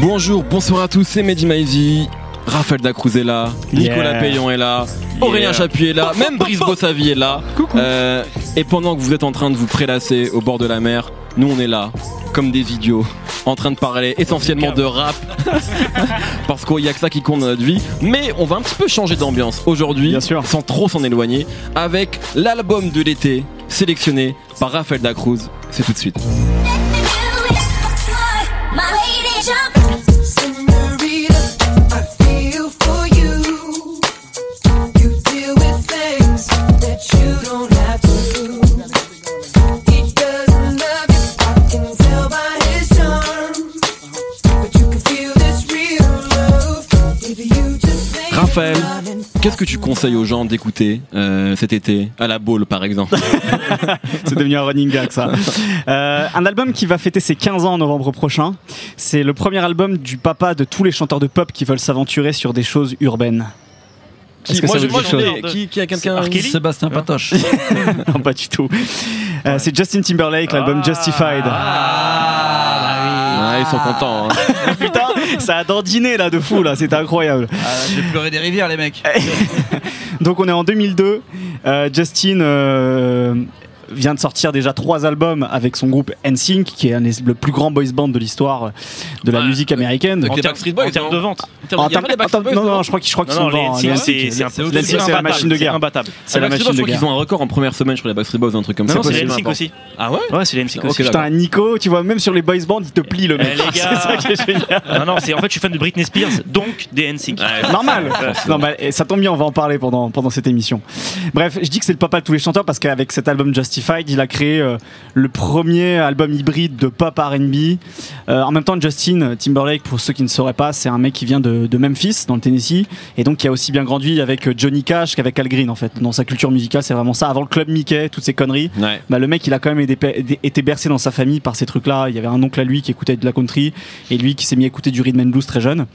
Bonjour, bonsoir à tous, c'est Mehdi Maizy. Raphaël Dacruz est là, Nicolas Yeah. Payon est là, Aurélien Chapuis est là, même Brice Bossavi est là. Euh, et pendant que vous êtes en train de vous prélasser au bord de la mer, nous on est là, comme des idiots, en train de parler essentiellement de rap, parce qu'il y a que ça qui compte dans notre vie. Mais on va un petit peu changer d'ambiance aujourd'hui, sans trop s'en éloigner, avec l'album de l'été sélectionné par Raphaël Dacruz. C'est tout de suite. Raphaël. Qu'est-ce que tu conseilles aux gens d'écouter euh, cet été à la boule par exemple? C'est devenu un running gag ça. Euh, un album qui va fêter ses 15 ans en novembre prochain. C'est le premier album du papa de tous les chanteurs de pop qui veulent s'aventurer sur des choses urbaines. Est-ce que Moi, ça moi, ai- qui, qui a quelqu'un Sébastien Patoche. Non, pas du tout. Euh, c'est Justin Timberlake, l'album Justified. Ah, ils sont contents. hein. Putain, ça a dandiné là de fou là, c'était incroyable. Ah, J'ai pleuré des rivières, les mecs. Donc on est en 2002. Euh, Justin euh, vient de sortir déjà trois albums avec son groupe NSYNC, qui est un des- le plus grand boys band de l'histoire de la Ouais, musique américaine. En termes de vente. En termes- Backstreet Boys non, je crois qu'ils je crois non, sont NSYNC, les c'est la imbattable, machine de c'est guerre. imbattable. C'est la Boys, machine je de crois guerre. qu'ils ont un record en première semaine sur les Backstreet Boys, un truc comme ça. non, c'est les NSYNC aussi. Ah ouais Ouais, c'est les NSYNC aussi. Putain, Nico, tu vois, même sur les boys bands, il te plie le mec. Eh, les c'est gars. ça qui est génial. Non, non, c'est en fait, je suis fan de Britney Spears, donc des NSYNC. Normal. Non, et ça tombe bien, on va en parler pendant, pendant cette émission. Bref, je dis que c'est le papa de tous les chanteurs parce qu'avec cet album Justified, il a créé euh, le premier album hybride de pop R&B. Euh, en même temps, Justin Timberlake, pour ceux qui ne sauraient pas, c'est un mec qui vient de, de Memphis, dans le Tennessee, et donc qui a aussi bien grandi avec euh, Johnny Cash qu'avec Al Green en fait. Dans sa culture musicale, c'est vraiment ça. Avant le club Mickey, toutes ces conneries. Ouais. Bah, le mec, il a quand même été bercé dans sa famille par ces trucs-là. Il y avait un oncle à lui qui écoutait de la country et lui qui s'est mis à écouter du rhythm and blues très jeune.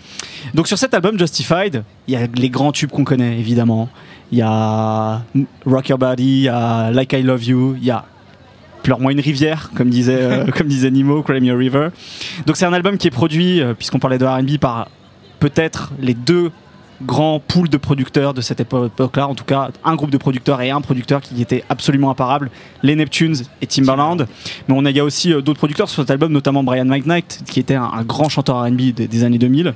Donc sur cet album Justified, il y a les grands tubes qu'on connaît évidemment. Il y a Rock Your Body, il y a Like I Love You, il y a Pleure-moi une rivière, comme disait, euh, comme disait Nemo, Cry Me a River. Donc c'est un album qui est produit, euh, puisqu'on parlait de R&B, par peut-être les deux grands pools de producteurs de cette épo- époque-là, en tout cas un groupe de producteurs et un producteur qui était absolument imparable, les Neptunes et Timbaland. Mais on a, il y a aussi euh, d'autres producteurs sur cet album, notamment Brian McKnight, qui était un, un grand chanteur R&B des, des années 2000.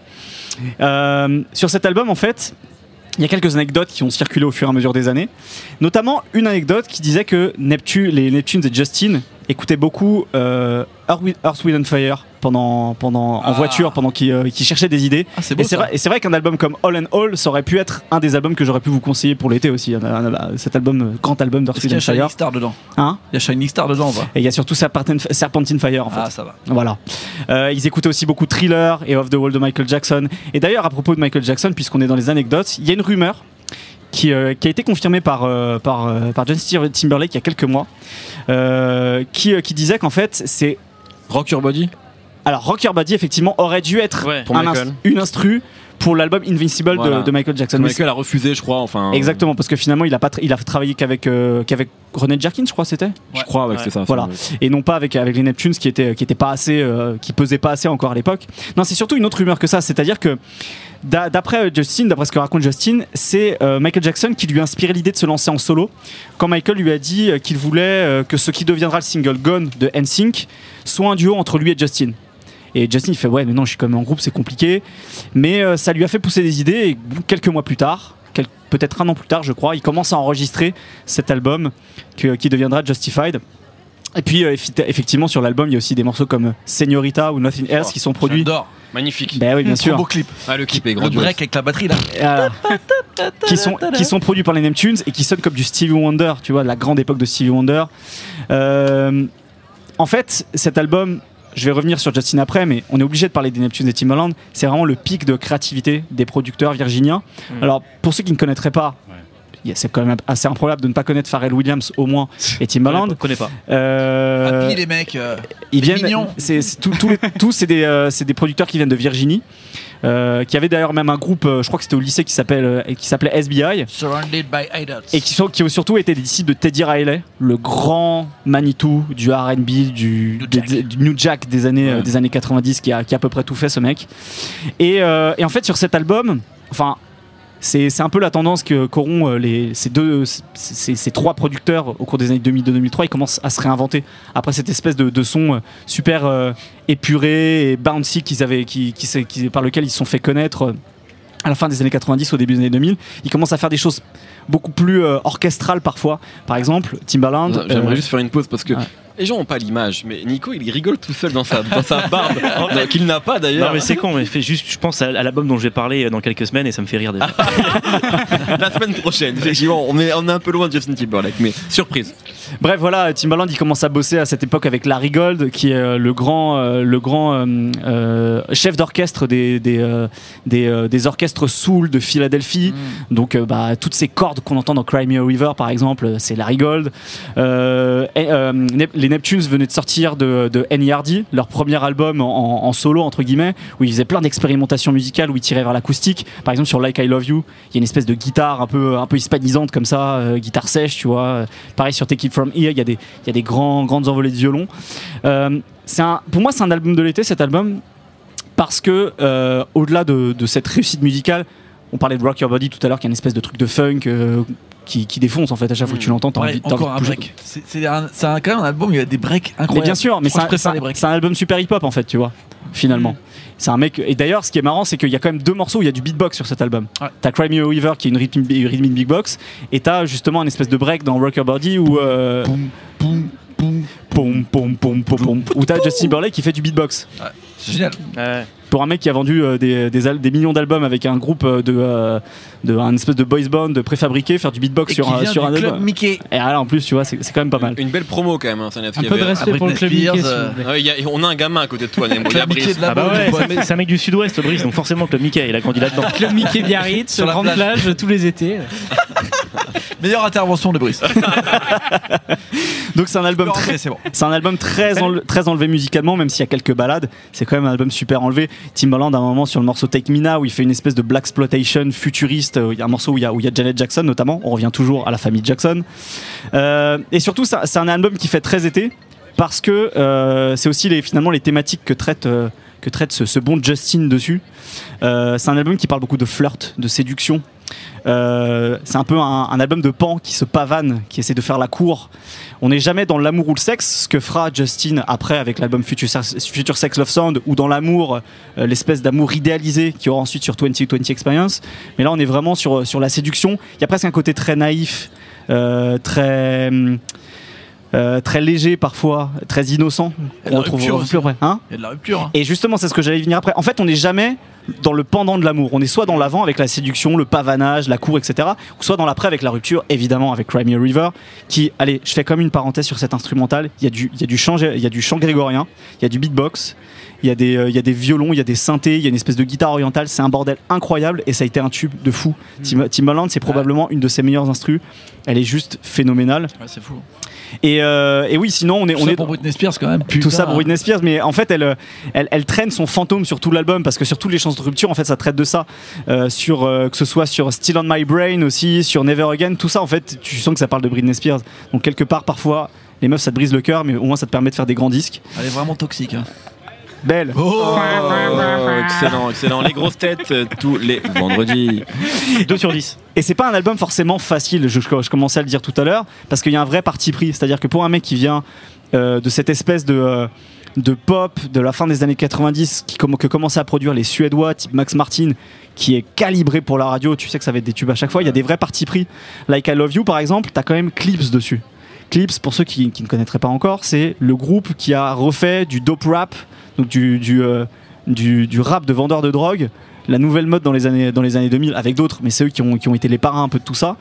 Euh, sur cet album, en fait, il y a quelques anecdotes qui ont circulé au fur et à mesure des années, notamment une anecdote qui disait que Neptune, les Neptunes et Justin écoutaient beaucoup euh, Earth, Wi- Earth, Wind and Fire pendant, pendant, en Ah. voiture pendant qu'ils euh, des idées. Ah, Et c'est vrai, qu'un album comme All and All, ça aurait pu être un des albums que j'aurais pu vous conseiller pour l'été aussi. Un- un- un- Cet album, euh, grand album d'Earth, Est-ce qu'il y Wind a and Fire. Shining Star dedans? Hein? Il y a Shining Star dedans, va. et il y a surtout Serpentine, Serpentine Fire en fait. Ah, ça va. Voilà. Euh, ils écoutaient aussi beaucoup Thriller et Off the Wall de Michael Jackson. Et d'ailleurs, à propos de Michael Jackson, puisqu'on est dans les anecdotes, il y a une rumeur qui, euh, qui a été confirmée par, euh, par, euh, par Justin Timberlake il y a quelques mois, euh, qui, euh, qui disait qu'en fait, c'est. Rock Your Body? Alors, Rock Your Body, effectivement, aurait dû être Ouais. Pour un Michael. inst- une instru pour l'album Invincible de- Voilà. de, Michael Jackson. Mais Michael a refusé, je crois. Enfin. Exactement, parce que finalement, il a, pas il a travaillé qu'avec euh, qu'avec René Jerkins, je crois, c'était Je crois ouais, c'est ça. Voilà. ça. et non pas avec, avec les Neptunes qui étaient, qui étaient pas assez, euh, qui pesaient pas assez encore à l'époque. Non, c'est surtout une autre rumeur que ça, c'est-à-dire que d'a- d'après Justin, d'après ce que raconte Justin, c'est euh, Michael Jackson qui lui a inspiré l'idée de se lancer en solo quand Michael lui a dit euh, qu'il voulait que ce qui deviendra le single Gone de NSYNC soit un duo entre lui et Justin. Et Justin il fait ouais mais non je suis quand même en groupe c'est compliqué mais euh, ça lui a fait pousser des idées et quelques mois plus tard quel- peut-être un an plus tard je crois il commence à enregistrer cet album que- qui deviendra Justified et puis euh, effectivement sur l'album il y a aussi des morceaux comme Señorita ou Nothing Else qui sont produits J'adore. Magnifique. ben oui bien sûr beau clip. Ah, le clip est Le grandiose. break avec la batterie là. Euh, qui sont qui sont produits par les Neptunes et qui sonnent comme du Stevie Wonder tu vois de la grande époque de Stevie Wonder Euh, en fait cet album je vais revenir sur Justin après, mais on est obligé de parler des Neptunes et Timbaland. C'est vraiment le pic de créativité des producteurs virginiens. Mm. Alors, pour ceux qui ne connaîtraient pas, c'est quand même assez improbable de ne pas connaître Pharrell Williams au moins et Timbaland. Je connais pas. Euh, Happy les mecs. euh, ils les viennent, c'est tous tous c'est des, euh, c'est des producteurs qui viennent de Virginie. Euh, qui avait d'ailleurs même un groupe, euh, je crois que c'était au lycée qui s'appelle euh, qui s'appelait SBI. Surrounded by idols. Et qui, sont, qui ont surtout été des disciples de Teddy Riley, le grand Manitou du R&B, du, New Jack. des- du New Jack des années, euh, des années 90, qui a, qui a à peu près tout fait ce mec. Et, et en fait, sur cet album, enfin, c'est un peu la tendance que qu'auront euh, les, ces, deux, ces, ces trois producteurs au cours des années 2002-2003. Ils commencent à se réinventer après cette espèce de, de son euh, super euh, épuré et bouncy qu'ils avaient, qui, qui, par lequel ils se sont fait connaître. euh, à la fin des années 90, au début des années 2000, ils commencent à faire des choses beaucoup plus euh, orchestrales parfois. Par exemple, Timbaland. J'aimerais euh, juste faire une pause parce que Ouais. Les gens ont pas l'image, mais Nico il rigole tout seul dans sa, dans sa barbe, qu'il n'a pas d'ailleurs. Non mais c'est con, mais fait juste, je pense à, à l'album dont je vais parler euh, dans quelques semaines et ça me fait rire déjà. La semaine prochaine, effectivement, on est, on est un peu loin de Justin Timberlake, mais surprise. Bref, voilà, Timbaland il commence à bosser à cette époque avec Larry Gold, qui est euh, le grand, euh, le grand euh, euh, chef d'orchestre des, des, euh, des, euh, des orchestres soul de Philadelphie. Donc, euh, bah, toutes ces cordes qu'on entend dans Cry Me a River, par exemple, c'est Larry Gold. Euh, et, euh, Nep- Neptunes venaient de sortir de, de N.E.R.D., leur premier album en, solo, entre guillemets, où ils faisaient plein d'expérimentations musicales, où ils tiraient vers l'acoustique. Par exemple, sur Like I Love You, il y a une espèce de guitare un peu, un peu hispanisante comme ça, euh, guitare sèche, tu vois. Pareil sur Take It From Here, il y a des, il y a des grandes envolées de violon. Euh, pour moi, c'est un album de l'été, cet album, parce que euh, au-delà de, de cette réussite musicale, on parlait de Rock Your Body tout à l'heure, qui est une espèce de truc de funk euh, qui, qui défonce en fait. À chaque fois que tu l'entends, t'as Ouais, envie, encore envie un de bouger. break. C'est un, un- quand même un album où il y a des breaks incroyables. Mais bien sûr, mais c'est un, un- un album super hip-hop en fait, tu vois, finalement. C'est un mec. Et d'ailleurs, ce qui est marrant, c'est qu'il y a quand même deux morceaux où il y a du beatbox sur cet album. Ouais. T'as Cry Me a Weaver qui est une rhythm, rhythmic big box, et t'as justement une espèce de break dans Rock Your Body où. euh, Boum, boum. pom, pom, pom, pom, pom, où t'as Justin Timberlake qui fait du beatbox. C'est génial. Ouais. Pour un mec qui a vendu euh, des, des, al- des millions d'albums avec un groupe euh, de, euh, de un espèce de boys band préfabriqué, faire du beatbox Et sur qui un, vient sur du un club album. Mickey. Et là, en plus, tu vois, c'est c'est quand même pas mal. Une belle promo quand même, hein, Un peu de respect Ah, pour le club Mickey, Spears, s'il euh, vous plaît. Ouais, il y a- on a un gamin à côté de toi, Nemo, il y a Club Mickey Brice. de la Ah bah ouais, c'est un mec- c'est un mec du sud-ouest, Brice, donc forcément Club Mickey, il a grandi là-dedans. Club Mickey Biarritz, Sur la grande plage. plage tous les étés. Meilleure intervention de Brice. Donc c'est un album très, c'est bon. C'est un album très, enle- très enlevé musicalement, même s'il y a quelques balades. C'est quand même un album super enlevé. Timbaland, à un moment, sur le morceau Take Me Now, où il fait une espèce de black exploitation futuriste. euh, Il y a un morceau où il y a, où il y a Janet Jackson, notamment. On revient toujours à la famille Jackson. Euh, et surtout, c'est un album qui fait très été, parce que euh, c'est aussi les, finalement les thématiques que traite, euh, que traite ce, ce bon Justin dessus. C'est un album qui parle beaucoup de flirt, de séduction. Euh, c'est un peu un, album de pan qui se pavane, qui essaie de faire la cour. On n'est jamais dans l'amour ou le sexe, ce que fera Justin après avec l'album Future, Future Sex Love Sound, ou dans l'amour, euh, l'espèce d'amour idéalisé qu'il y aura ensuite sur 2020 Experience. Mais là, on est vraiment sur, sur la séduction. Il y a presque un côté très naïf, euh, très. hum, euh, très léger parfois, très innocent. Qu'on retrouve plus après. Hein Il y a de la rupture. hein. et justement, c'est ce que j'allais venir après. En fait, on n'est jamais dans le pendant de l'amour. On est soit dans l'avant avec la séduction, le pavanage, la cour, etc. Ou soit dans l'après avec la rupture, évidemment, avec Cry Me a River. Qui, allez, je fais comme une parenthèse sur cet instrumental. Il y a du, il y a du chant, il y a du chant grégorien, il y a du beatbox. Il y, a des, euh, il y a des violons, il y a des synthés, il y a une espèce de guitare orientale, c'est un bordel incroyable et ça a été un tube de fou. Tim- Timbaland, c'est probablement une de ses meilleures instrus. Elle est juste phénoménale. Ouais, c'est fou. Et, euh, et oui, sinon on est, Tout on ça est pour Britney Spears quand même. tout ça pour Britney Spears mais en fait elle, euh, elle, elle traîne son fantôme sur tout l'album parce que sur toutes les chansons de rupture en fait ça traite de ça Euh, sur euh, que ce soit sur Still on My Brain aussi sur Never Again tout ça en fait tu sens que ça parle de Britney Spears donc quelque part parfois les meufs ça te brise le cœur mais au moins ça te permet de faire des grands disques Elle est vraiment toxique. hein. Belle Oh Oh, excellent, excellent. Les grosses têtes euh, tous les vendredis. 2 sur 10. Et c'est pas un album forcément facile, je, je- je commençais à le dire tout à l'heure, parce qu'il y a un vrai parti pris. C'est-à-dire que pour un mec qui vient euh, de cette espèce de, euh, de pop de la fin des années 90, qui que commençaient à produire les Suédois, type Max Martin, qui est calibré pour la radio, tu sais que ça va être des tubes à chaque fois, il y a des vrais partis pris. Like I Love You par exemple, t'as quand même Clips dessus. Clips, pour ceux qui, ne connaîtraient pas encore, c'est le groupe qui a refait du dope rap, donc du, du, euh, du rap de vendeurs de drogue, la nouvelle mode dans les années, dans les années 2000 avec d'autres, mais c'est eux qui ont, qui ont été les parrains un peu de tout ça.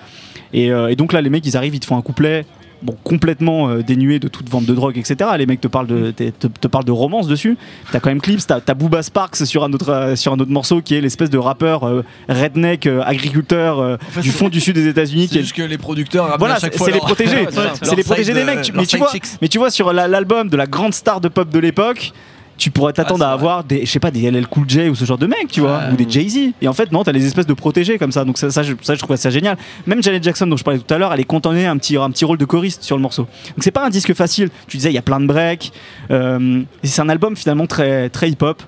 Et, euh, et donc là, les mecs, ils arrivent, ils te font un couplet. Bon, complètement euh, dénué de toute vente de drogue, etc. Les mecs te parlent de, te, parlent de romance dessus. T'as quand même Clips, t'as as Booba Sparks sur un autre, euh, sur un autre morceau qui est l'espèce de rappeur euh, redneck, agriculteur du fond du sud des États-Unis. C'est est- juste que les producteurs Voilà, à chaque c'est fois c'est les protégés. c'est les protégés des mecs. Mais tu vois, mais tu vois sur la- l'album de la grande star de pop de l'époque, tu pourrais t'attendre Ah, à avoir des, je sais pas, des LL Cool J ou ce genre de mecs, tu vois, ou des Jay-Z. Et en fait, non, t'as les espèces de protégés comme ça. Donc ça, ça, je, ça, je trouve ça génial. Même Janet Jackson, dont je parlais tout à l'heure, elle est contentée un petit, un petit rôle de choriste sur le morceau. Donc c'est pas un disque facile. Tu disais, il y a plein de breaks. Euh, c'est un album finalement très, très hip-hop.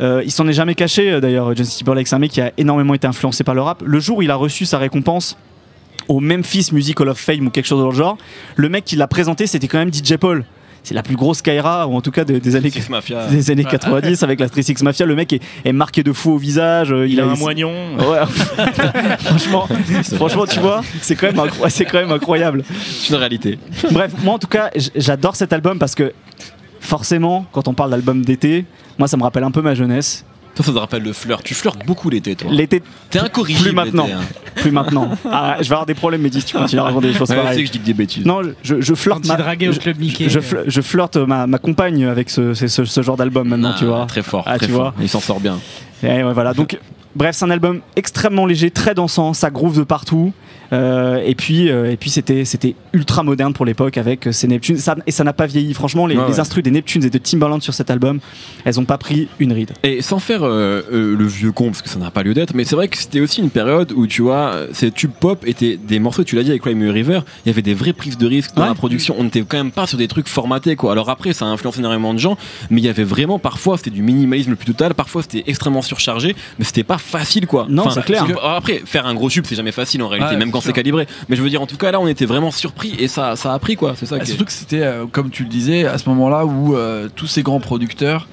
Euh, il s'en est jamais caché euh, d'ailleurs. Justin Timberlake, c'est un mec qui a énormément été influencé par le rap. Le jour où il a reçu sa récompense au Memphis Music Hall of Fame ou quelque chose dans le genre, le mec qui l'a présenté, c'était quand même DJ Paul. C'est la plus grosse Kyra, ou en tout cas des, des années, Six Mafia. des années 90 avec la Street Six Mafia. Le mec est, est marqué de fou au visage. euh, Il a un moignon. Ouais, franchement, franchement, tu vois, c'est quand même, c'est quand même incroyable. C'est une réalité. Bref, moi en tout cas, j'adore cet album parce que forcément, quand on parle d'album d'été, moi ça me rappelle un peu ma jeunesse. Toi, ça te rappelle le flirt. Tu flirtes beaucoup l'été, toi. L'été, T'es incorrigible. plus maintenant, hein. plus maintenant. Ah, je vais avoir des problèmes, mais dis, tu continues à raconter des choses Ouais, je sais pareilles. que je dis que des bêtises. Non, je, je flirte ma, au je- club Mickey. je, fl- je flirte ma, ma compagne avec ce, ce, ce- ce genre d'album maintenant, Ah, tu vois. Très fort. Ah, très tu fort. vois. Il s'en sort bien. Et ouais, voilà. Donc, bref, c'est un album extrêmement léger, très dansant, ça groove de partout. Euh, et puis, euh, et puis c'était, c'était ultra moderne pour l'époque avec euh, ces Neptunes. Ça, et ça n'a pas vieilli. Franchement, les, Ouais, les ouais. instrus des Neptunes et de Timbaland sur cet album, elles ont pas pris une ride. Et sans faire euh, euh, le vieux con, parce que ça n'a pas lieu d'être, mais c'est vrai que c'était aussi une période où, tu vois, ces tubes pop étaient des morceaux, tu l'as dit avec Crime River, il y avait des vraies prises de risque dans Ouais. la production. On n'était quand même pas sur des trucs formatés, quoi. Alors après, ça a influencé énormément de gens, mais il y avait vraiment, parfois, c'était du minimalisme le plus total, parfois, c'était extrêmement surchargé, mais c'était pas facile, quoi. Non, c'est clair. que, après, faire un gros tube, c'est jamais facile en réalité, Ouais, même quand c'est calibré. Mais je veux dire, en tout cas, là, on était vraiment surpris et ça, ça a pris, quoi. C'est ça Ah, qui est- surtout que c'était, euh, comme tu le disais, à ce moment-là où euh, tous ces grands producteurs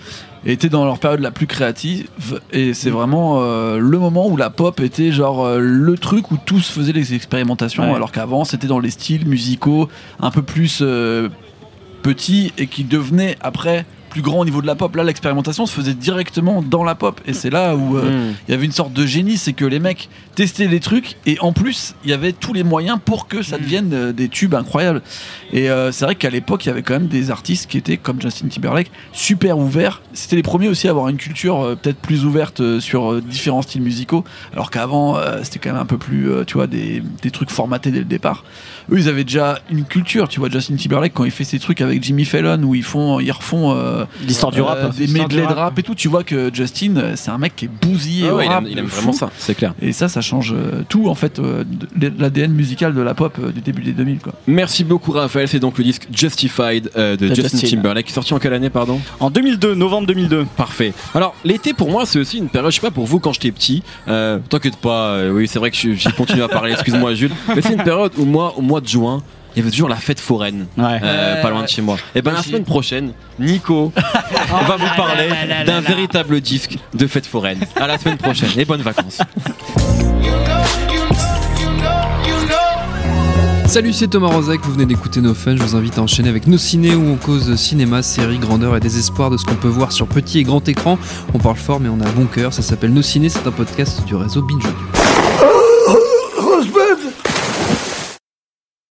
étaient dans leur période la plus créative et c'est vraiment euh, le moment où la pop était genre euh, le truc où tous faisaient les expérimentations Ouais. alors qu'avant c'était dans les styles musicaux un peu plus euh, petits et qui devenaient après plus grands au niveau de la pop là l'expérimentation se faisait directement dans la pop et c'est là où euh, Mm. il y avait une sorte de génie, c'est que les mecs testaient des trucs et en plus il y avait tous les moyens pour que ça devienne euh, des tubes incroyables. Et euh, c'est vrai qu'à l'époque il y avait quand même des artistes qui étaient comme Justin Timberlake super ouverts. C'était les premiers aussi à avoir une culture peut-être plus ouverte sur différents styles musicaux, alors qu'avant c'était quand même un peu plus, tu vois, des, des trucs formatés dès le départ. Eux ils avaient déjà une culture, tu vois, Justin Timberlake quand il fait ses trucs avec Jimmy Fallon où ils font, ils refont L'histoire du euh, rap. des medley du de rap. et tout. Tu vois que Justin, euh, c'est un mec qui est bousillé Ah au ouais, il aime, il aime fou. vraiment ça, c'est clair. Et ça, ça change euh, tout en fait, euh, de l'ADN musical de la pop euh, du début des 2000 quoi. Merci beaucoup, Raphaël. C'est donc le disque Justified euh, de De Justin Justin. Timberlake, qui est sorti en quelle année, pardon? En 2002, novembre 2002. Parfait. Alors, l'été pour moi, c'est aussi une période, je sais pas pour vous quand j'étais petit, euh, t'inquiète pas, euh, oui, c'est vrai que je- j'ai continué à parler, excuse-moi Jules, mais c'est une période où moi, au mois de juin, il y avait toujours la fête foraine, Ouais. euh, pas loin de chez moi. Et ben la semaine prochaine, Nico va vous parler d'un véritable disque de fête foraine. À la semaine prochaine et bonnes vacances. Salut, c'est Thomas Rozek, vous venez d'écouter nos fun, je vous invite à enchaîner avec nos ciné où on cause cinéma, séries, grandeur et désespoir de ce qu'on peut voir sur petit et grand écran. On parle fort mais on a bon cœur, ça s'appelle Nos ciné, c'est un podcast du réseau Binge Audio.